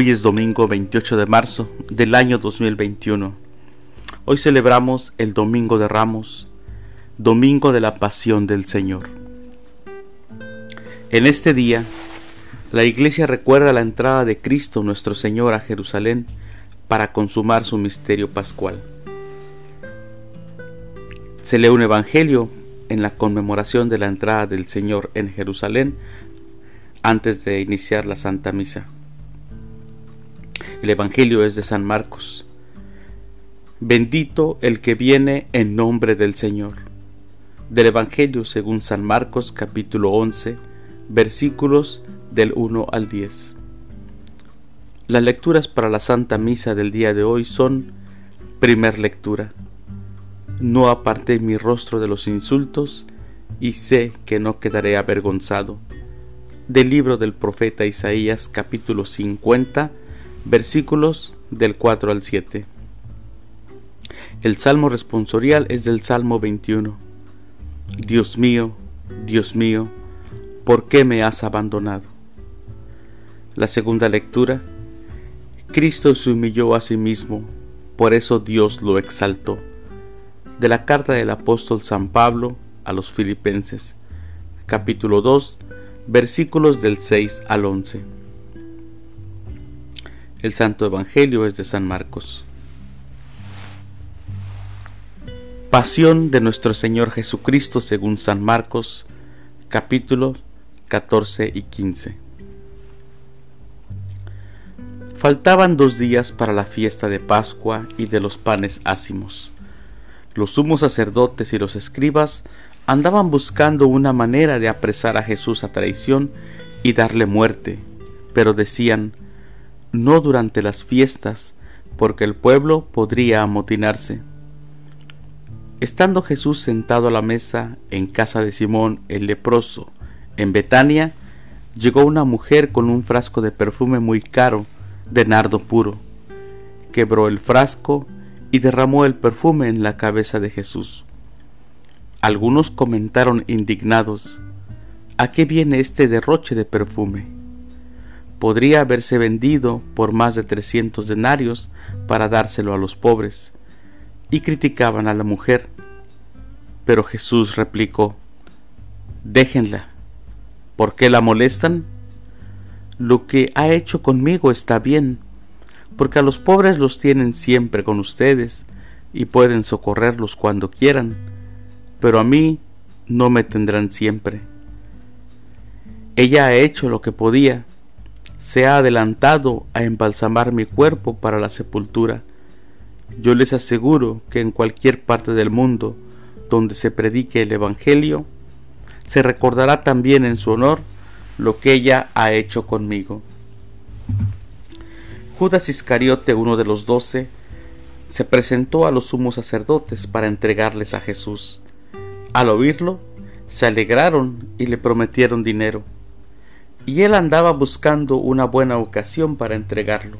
Hoy es domingo 28 de marzo del año 2021. Hoy celebramos el Domingo de Ramos, Domingo de la Pasión del Señor. En este día, la Iglesia recuerda la entrada de Cristo nuestro Señor a Jerusalén para consumar su misterio pascual. Se lee un Evangelio en la conmemoración de la entrada del Señor en Jerusalén antes de iniciar la Santa Misa. El Evangelio es de San Marcos. Bendito el que viene en nombre del Señor. Del Evangelio según San Marcos capítulo 11 versículos del 1 al 10. Las lecturas para la Santa Misa del día de hoy son Primer lectura. No aparté mi rostro de los insultos y sé que no quedaré avergonzado del libro del profeta Isaías capítulo 50 versículos del 4 al 7. El salmo responsorial es del Salmo 21. Dios mío, Dios mío, ¿por qué me has abandonado? La segunda lectura. Cristo se humilló a sí mismo, por eso Dios lo exaltó. De la carta del apóstol San Pablo a los filipenses, capítulo 2, versículos del 6 al 11. El Santo Evangelio es de San Marcos. Pasión de nuestro Señor Jesucristo según San Marcos, capítulos 14 y 15. Faltaban dos días para la fiesta de Pascua y de los panes ácimos. Los sumos sacerdotes y los escribas andaban buscando una manera de apresar a Jesús a traición y darle muerte, pero decían, no durante las fiestas, porque el pueblo podría amotinarse. Estando Jesús sentado a la mesa en casa de Simón el leproso, en Betania, llegó una mujer con un frasco de perfume muy caro, de nardo puro. Quebró el frasco y derramó el perfume en la cabeza de Jesús. Algunos comentaron indignados, ¿a qué viene este derroche de perfume? Podría haberse vendido por más de trescientos denarios para dárselo a los pobres. Y criticaban a la mujer. Pero Jesús replicó, Déjenla. ¿Por qué la molestan? Lo que ha hecho conmigo está bien, porque a los pobres los tienen siempre con ustedes y pueden socorrerlos cuando quieran pero a mí no me tendrán siempre. Ella ha hecho lo que podía, se ha adelantado a embalsamar mi cuerpo para la sepultura. Yo les aseguro que en cualquier parte del mundo donde se predique el Evangelio, se recordará también en su honor lo que ella ha hecho conmigo. Judas Iscariote, uno de los doce, se presentó a los sumos sacerdotes para entregarles a Jesús. Al oírlo, se alegraron y le prometieron dinero, y él andaba buscando una buena ocasión para entregarlo.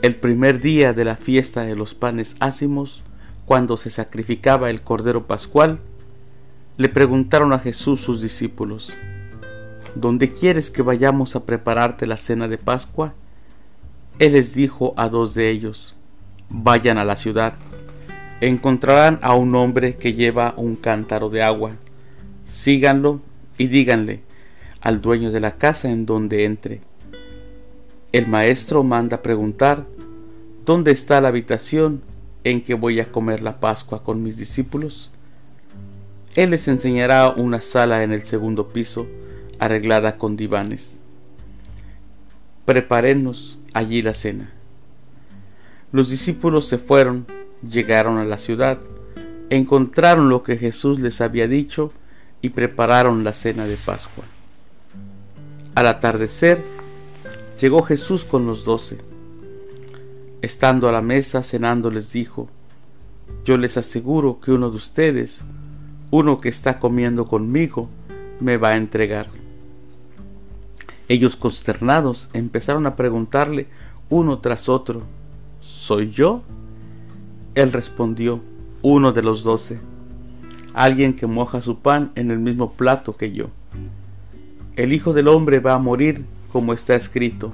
El primer día de la fiesta de los panes ácimos, cuando se sacrificaba el Cordero Pascual, le preguntaron a Jesús sus discípulos, ¿Dónde quieres que vayamos a prepararte la cena de Pascua? Él les dijo a dos de ellos, vayan a la ciudad encontrarán a un hombre que lleva un cántaro de agua. Síganlo y díganle al dueño de la casa en donde entre. El maestro manda preguntar, ¿dónde está la habitación en que voy a comer la Pascua con mis discípulos? Él les enseñará una sala en el segundo piso, arreglada con divanes. Prepárenos allí la cena. Los discípulos se fueron Llegaron a la ciudad, encontraron lo que Jesús les había dicho y prepararon la cena de Pascua. Al atardecer, llegó Jesús con los doce. Estando a la mesa cenando les dijo, yo les aseguro que uno de ustedes, uno que está comiendo conmigo, me va a entregar. Ellos consternados empezaron a preguntarle uno tras otro, ¿soy yo? Él respondió, uno de los doce, alguien que moja su pan en el mismo plato que yo. El Hijo del Hombre va a morir como está escrito,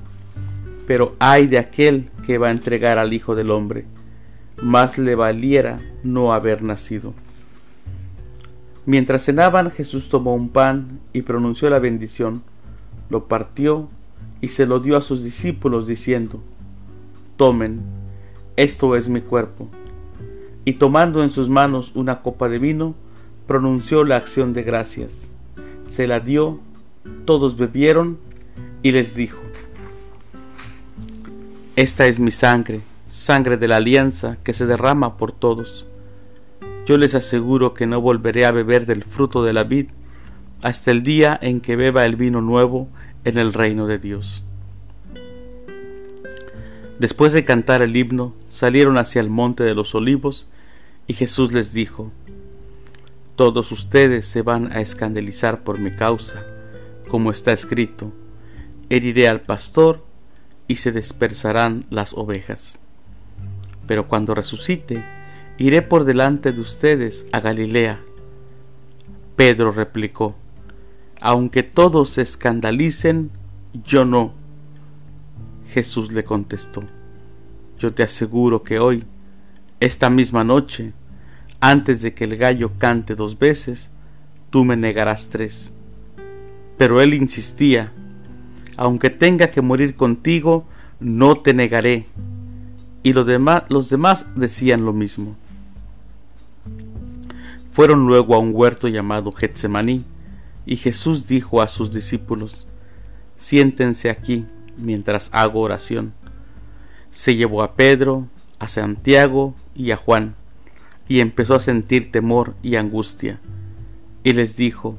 pero ay de aquel que va a entregar al Hijo del Hombre, más le valiera no haber nacido. Mientras cenaban, Jesús tomó un pan y pronunció la bendición, lo partió y se lo dio a sus discípulos diciendo, Tomen, esto es mi cuerpo. Y tomando en sus manos una copa de vino, pronunció la acción de gracias. Se la dio, todos bebieron y les dijo, Esta es mi sangre, sangre de la alianza que se derrama por todos yo les aseguro que no volveré a beber del fruto de la vid hasta el día en que beba el vino nuevo en el reino de Dios. Después de cantar el himno, salieron hacia el monte de los olivos, y Jesús les dijo, Todos ustedes se van a escandalizar por mi causa, como está escrito, heriré al pastor y se dispersarán las ovejas. Pero cuando resucite, iré por delante de ustedes a Galilea. Pedro replicó, aunque todos se escandalicen, yo no. Jesús le contestó, yo te aseguro que hoy, esta misma noche, antes de que el gallo cante dos veces, tú me negarás tres. Pero él insistía, aunque tenga que morir contigo, no te negaré. Y los demás, los demás decían lo mismo. Fueron luego a un huerto llamado Getsemaní, y Jesús dijo a sus discípulos, Siéntense aquí mientras hago oración. Se llevó a Pedro, a Santiago y a Juan, y empezó a sentir temor y angustia, y les dijo,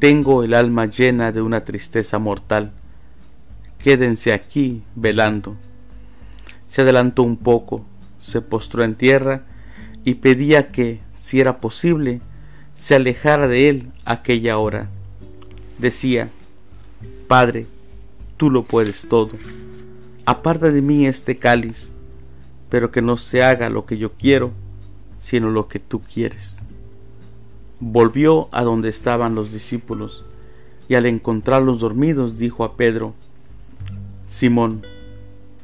Tengo el alma llena de una tristeza mortal, quédense aquí velando. Se adelantó un poco, se postró en tierra y pedía que, si era posible, se alejara de él aquella hora. Decía, Padre, tú lo puedes todo. Aparta de mí este cáliz, pero que no se haga lo que yo quiero, sino lo que tú quieres. Volvió a donde estaban los discípulos, y al encontrarlos dormidos dijo a Pedro, Simón,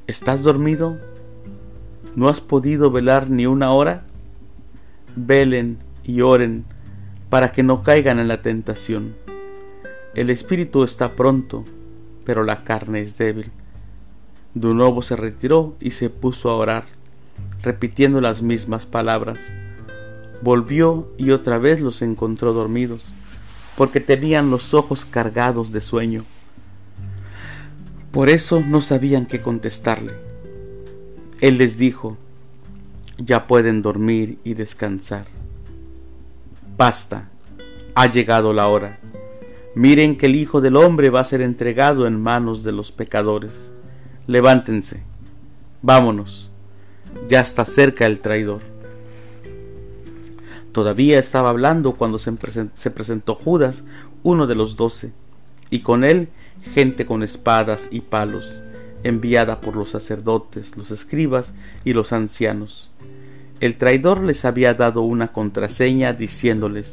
¿estás dormido? ¿No has podido velar ni una hora? velen y oren para que no caigan en la tentación. El espíritu está pronto, pero la carne es débil. De nuevo se retiró y se puso a orar, repitiendo las mismas palabras. Volvió y otra vez los encontró dormidos, porque tenían los ojos cargados de sueño. Por eso no sabían qué contestarle. Él les dijo, ya pueden dormir y descansar. Basta, ha llegado la hora. Miren que el Hijo del Hombre va a ser entregado en manos de los pecadores. Levántense, vámonos, ya está cerca el traidor. Todavía estaba hablando cuando se, presentó Judas, uno de los doce, y con él gente con espadas y palos enviada por los sacerdotes, los escribas y los ancianos. El traidor les había dado una contraseña diciéndoles,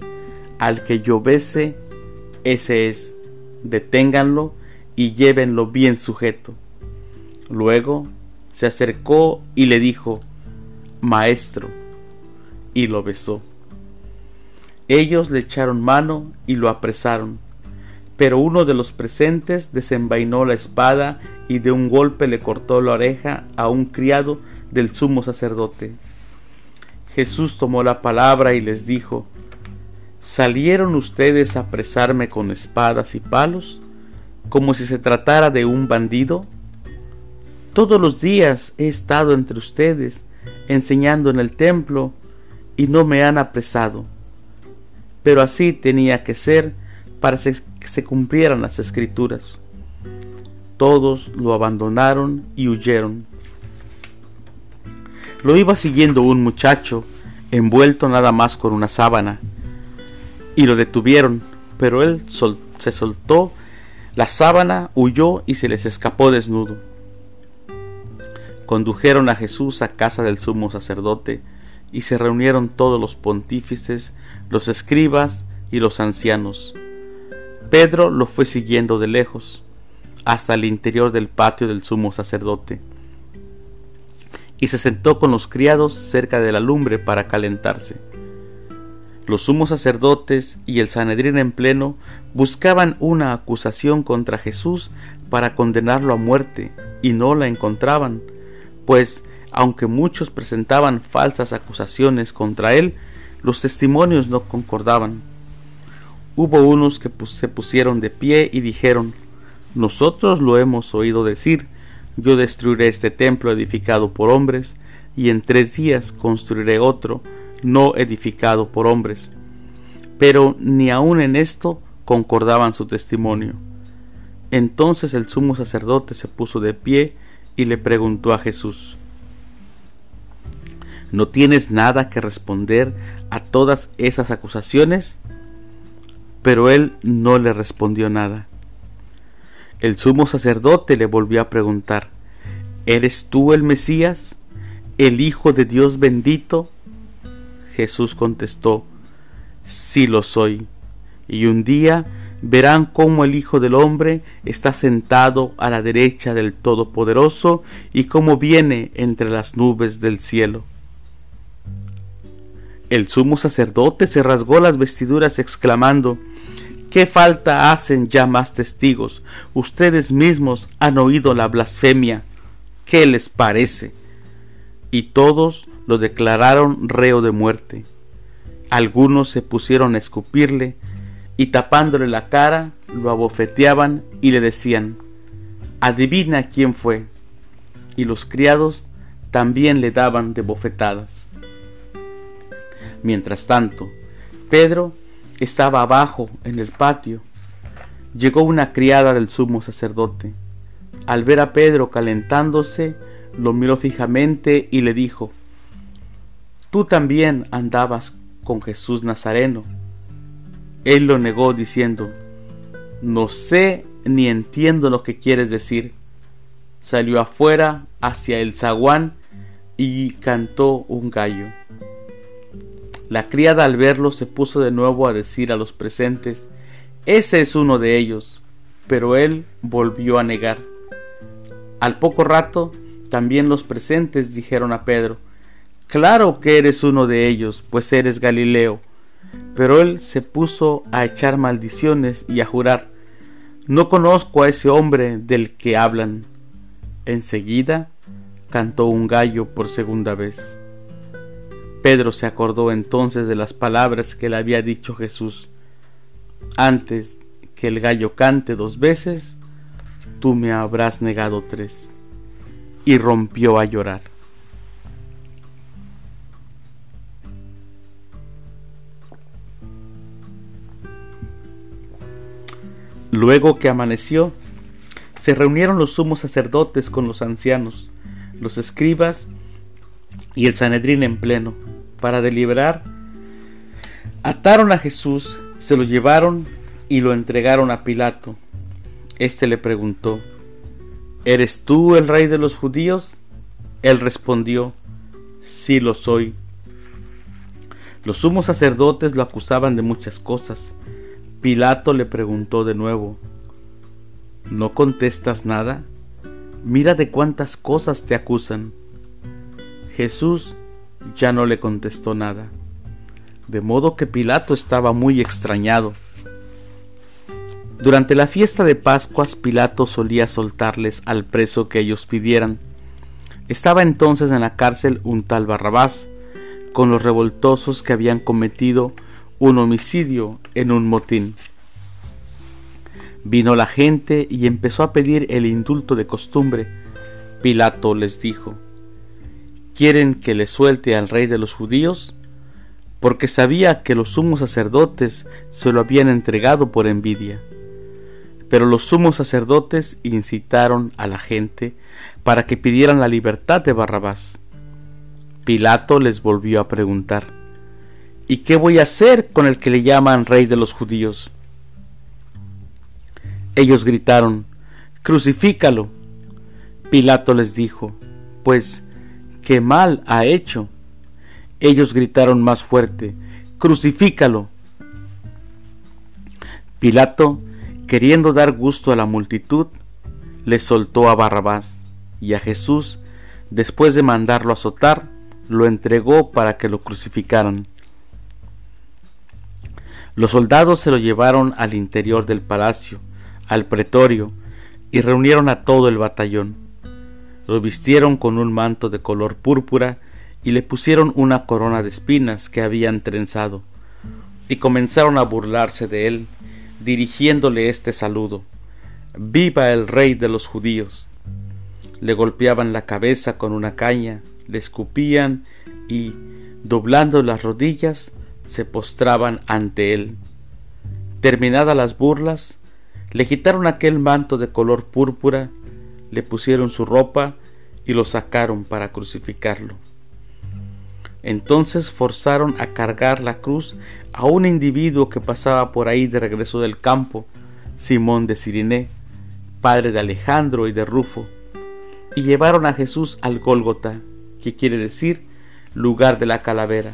al que yo bese, ese es, deténganlo y llévenlo bien sujeto. Luego se acercó y le dijo, Maestro, y lo besó. Ellos le echaron mano y lo apresaron pero uno de los presentes desenvainó la espada y de un golpe le cortó la oreja a un criado del sumo sacerdote. Jesús tomó la palabra y les dijo, ¿Salieron ustedes a apresarme con espadas y palos, como si se tratara de un bandido? Todos los días he estado entre ustedes, enseñando en el templo, y no me han apresado. Pero así tenía que ser para que se cumplieran las escrituras. Todos lo abandonaron y huyeron. Lo iba siguiendo un muchacho, envuelto nada más con una sábana, y lo detuvieron, pero él se soltó la sábana, huyó y se les escapó desnudo. Condujeron a Jesús a casa del sumo sacerdote, y se reunieron todos los pontífices, los escribas y los ancianos. Pedro lo fue siguiendo de lejos. hasta el interior del patio del sumo sacerdote y se sentó con los criados cerca de la lumbre para calentarse. Los sumos sacerdotes y el Sanedrín en pleno buscaban una acusación contra Jesús para condenarlo a muerte y no la encontraban, pues aunque muchos presentaban falsas acusaciones contra él, los testimonios no concordaban. Hubo unos que se pusieron de pie y dijeron, Nosotros lo hemos oído decir, yo destruiré este templo edificado por hombres, y en tres días construiré otro, no edificado por hombres. Pero ni aun en esto concordaban su testimonio. Entonces el sumo sacerdote se puso de pie y le preguntó a Jesús, ¿No tienes nada que responder a todas esas acusaciones? Pero él no le respondió nada. El sumo sacerdote le volvió a preguntar, ¿Eres tú el Mesías, el Hijo de Dios bendito? Jesús contestó, Sí lo soy. Y un día verán cómo el Hijo del Hombre está sentado a la derecha del Todopoderoso y cómo viene entre las nubes del cielo. El sumo sacerdote se rasgó las vestiduras exclamando, ¿Qué falta hacen ya más testigos? Ustedes mismos han oído la blasfemia. ¿Qué les parece? Y todos lo declararon reo de muerte. Algunos se pusieron a escupirle y tapándole la cara lo abofeteaban y le decían, adivina quién fue. Y los criados también le daban de bofetadas. Mientras tanto, Pedro estaba abajo en el patio. Llegó una criada del sumo sacerdote. Al ver a Pedro calentándose, lo miró fijamente y le dijo, Tú también andabas con Jesús Nazareno. Él lo negó diciendo, No sé ni entiendo lo que quieres decir. Salió afuera hacia el zaguán y cantó un gallo. La criada al verlo se puso de nuevo a decir a los presentes, Ese es uno de ellos. Pero él volvió a negar. Al poco rato, también los presentes dijeron a Pedro, Claro que eres uno de ellos, pues eres Galileo. Pero él se puso a echar maldiciones y a jurar, No conozco a ese hombre del que hablan. Enseguida cantó un gallo por segunda vez. Pedro se acordó entonces de las palabras que le había dicho Jesús. Antes que el gallo cante dos veces, tú me habrás negado tres. Y rompió a llorar. Luego que amaneció, se reunieron los sumos sacerdotes con los ancianos, los escribas y el Sanedrín en pleno para deliberar, ataron a Jesús, se lo llevaron y lo entregaron a Pilato. Este le preguntó, ¿Eres tú el rey de los judíos? Él respondió, Sí lo soy. Los sumos sacerdotes lo acusaban de muchas cosas. Pilato le preguntó de nuevo, ¿No contestas nada? Mira de cuántas cosas te acusan. Jesús ya no le contestó nada, de modo que Pilato estaba muy extrañado. Durante la fiesta de Pascuas Pilato solía soltarles al preso que ellos pidieran. Estaba entonces en la cárcel un tal Barrabás, con los revoltosos que habían cometido un homicidio en un motín. Vino la gente y empezó a pedir el indulto de costumbre. Pilato les dijo, quieren que le suelte al rey de los judíos? Porque sabía que los sumos sacerdotes se lo habían entregado por envidia. Pero los sumos sacerdotes incitaron a la gente para que pidieran la libertad de Barrabás. Pilato les volvió a preguntar, ¿Y qué voy a hacer con el que le llaman rey de los judíos? Ellos gritaron, Crucifícalo. Pilato les dijo, Pues, ¿qué mal ha hecho? Ellos gritaron más fuerte, Crucifícalo. Pilato, queriendo dar gusto a la multitud, le soltó a Barrabás y a Jesús, después de mandarlo azotar, lo entregó para que lo crucificaran. Los soldados se lo llevaron al interior del palacio, al pretorio, y reunieron a todo el batallón. Lo vistieron con un manto de color púrpura y le pusieron una corona de espinas que habían trenzado, y comenzaron a burlarse de él, dirigiéndole este saludo. Viva el rey de los judíos. Le golpeaban la cabeza con una caña, le escupían y, doblando las rodillas, se postraban ante él. Terminadas las burlas, le quitaron aquel manto de color púrpura, le pusieron su ropa y lo sacaron para crucificarlo. Entonces forzaron a cargar la cruz a un individuo que pasaba por ahí de regreso del campo, Simón de Siriné, padre de Alejandro y de Rufo, y llevaron a Jesús al Gólgota, que quiere decir lugar de la calavera.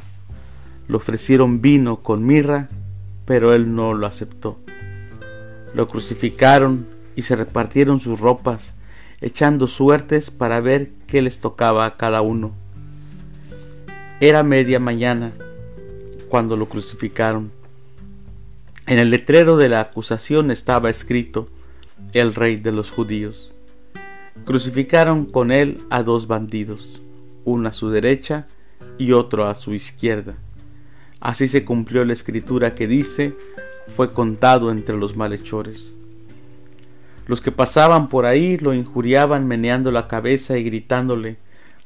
Le ofrecieron vino con mirra, pero él no lo aceptó. Lo crucificaron y se repartieron sus ropas, echando suertes para ver qué les tocaba a cada uno. Era media mañana cuando lo crucificaron. En el letrero de la acusación estaba escrito el rey de los judíos. Crucificaron con él a dos bandidos, uno a su derecha y otro a su izquierda. Así se cumplió la escritura que dice, fue contado entre los malhechores. Los que pasaban por ahí lo injuriaban meneando la cabeza y gritándole,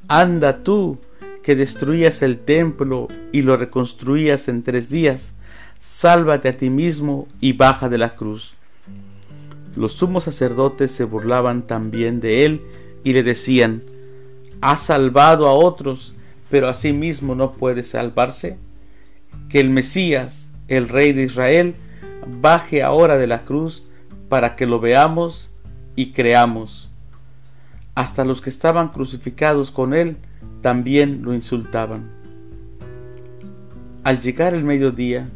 Anda tú, que destruías el templo y lo reconstruías en tres días, sálvate a ti mismo y baja de la cruz. Los sumos sacerdotes se burlaban también de él y le decían, ¿Ha salvado a otros, pero a sí mismo no puede salvarse? Que el Mesías, el Rey de Israel, baje ahora de la cruz para que lo veamos y creamos. Hasta los que estaban crucificados con él también lo insultaban. Al llegar el mediodía,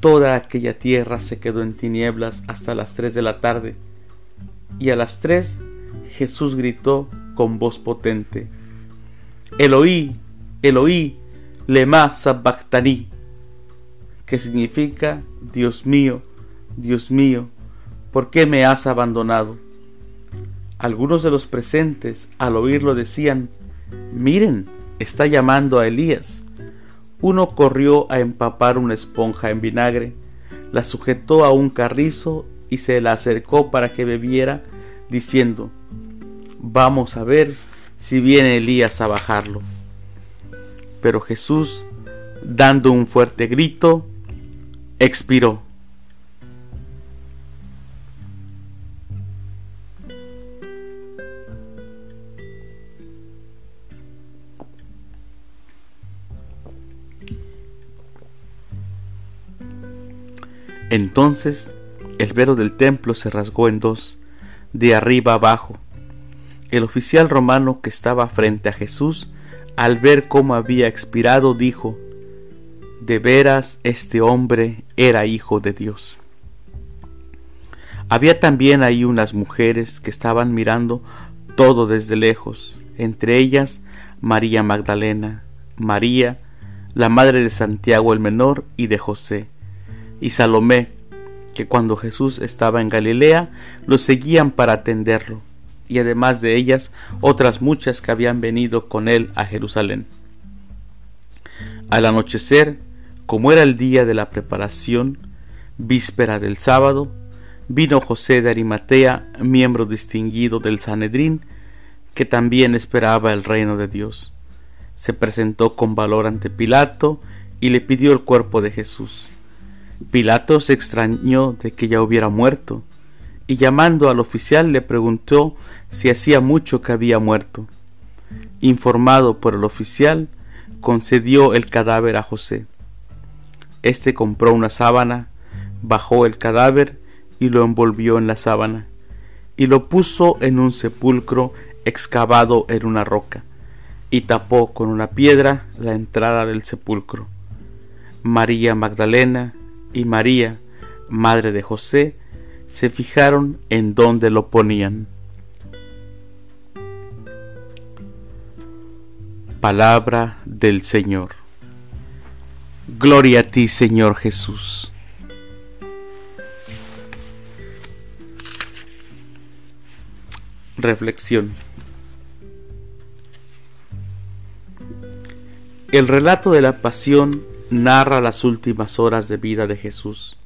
toda aquella tierra se quedó en tinieblas hasta las tres de la tarde, y a las tres Jesús gritó con voz potente, Eloí, Eloí, lema que significa Dios mío, Dios mío, ¿por qué me has abandonado? Algunos de los presentes al oírlo decían, miren, está llamando a Elías. Uno corrió a empapar una esponja en vinagre, la sujetó a un carrizo y se la acercó para que bebiera, diciendo, vamos a ver si viene Elías a bajarlo. Pero Jesús, dando un fuerte grito, expiró. Entonces el velo del templo se rasgó en dos, de arriba abajo. El oficial romano que estaba frente a Jesús, al ver cómo había expirado, dijo, de veras este hombre era hijo de Dios. Había también ahí unas mujeres que estaban mirando todo desde lejos, entre ellas María Magdalena, María, la madre de Santiago el menor y de José, y Salomé, que cuando Jesús estaba en Galilea lo seguían para atenderlo, y además de ellas otras muchas que habían venido con él a Jerusalén. Al anochecer, como era el día de la preparación, víspera del sábado, vino José de Arimatea, miembro distinguido del Sanedrín, que también esperaba el reino de Dios. Se presentó con valor ante Pilato y le pidió el cuerpo de Jesús. Pilato se extrañó de que ya hubiera muerto, y llamando al oficial le preguntó si hacía mucho que había muerto. Informado por el oficial, concedió el cadáver a José. Este compró una sábana, bajó el cadáver y lo envolvió en la sábana, y lo puso en un sepulcro excavado en una roca, y tapó con una piedra la entrada del sepulcro. María Magdalena y María, madre de José, se fijaron en dónde lo ponían. Palabra del Señor. Gloria a ti, Señor Jesús. Reflexión. El relato de la pasión narra las últimas horas de vida de Jesús.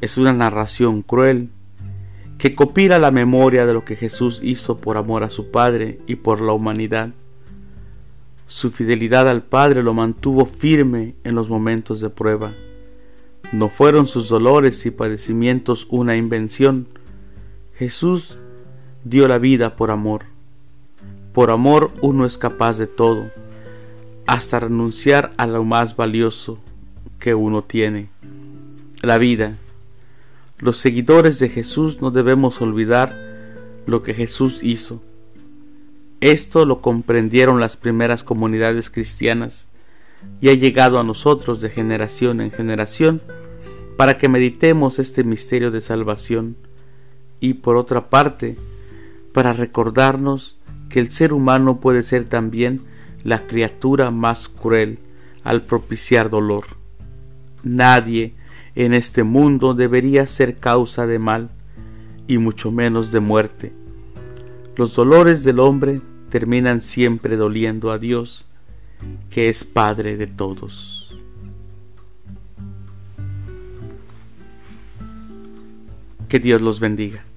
Es una narración cruel que copila la memoria de lo que Jesús hizo por amor a su Padre y por la humanidad. Su fidelidad al Padre lo mantuvo firme en los momentos de prueba. No fueron sus dolores y padecimientos una invención. Jesús dio la vida por amor. Por amor uno es capaz de todo, hasta renunciar a lo más valioso que uno tiene, la vida. Los seguidores de Jesús no debemos olvidar lo que Jesús hizo. Esto lo comprendieron las primeras comunidades cristianas y ha llegado a nosotros de generación en generación para que meditemos este misterio de salvación y por otra parte para recordarnos que el ser humano puede ser también la criatura más cruel al propiciar dolor. Nadie en este mundo debería ser causa de mal y mucho menos de muerte. Los dolores del hombre terminan siempre doliendo a Dios, que es Padre de todos. Que Dios los bendiga.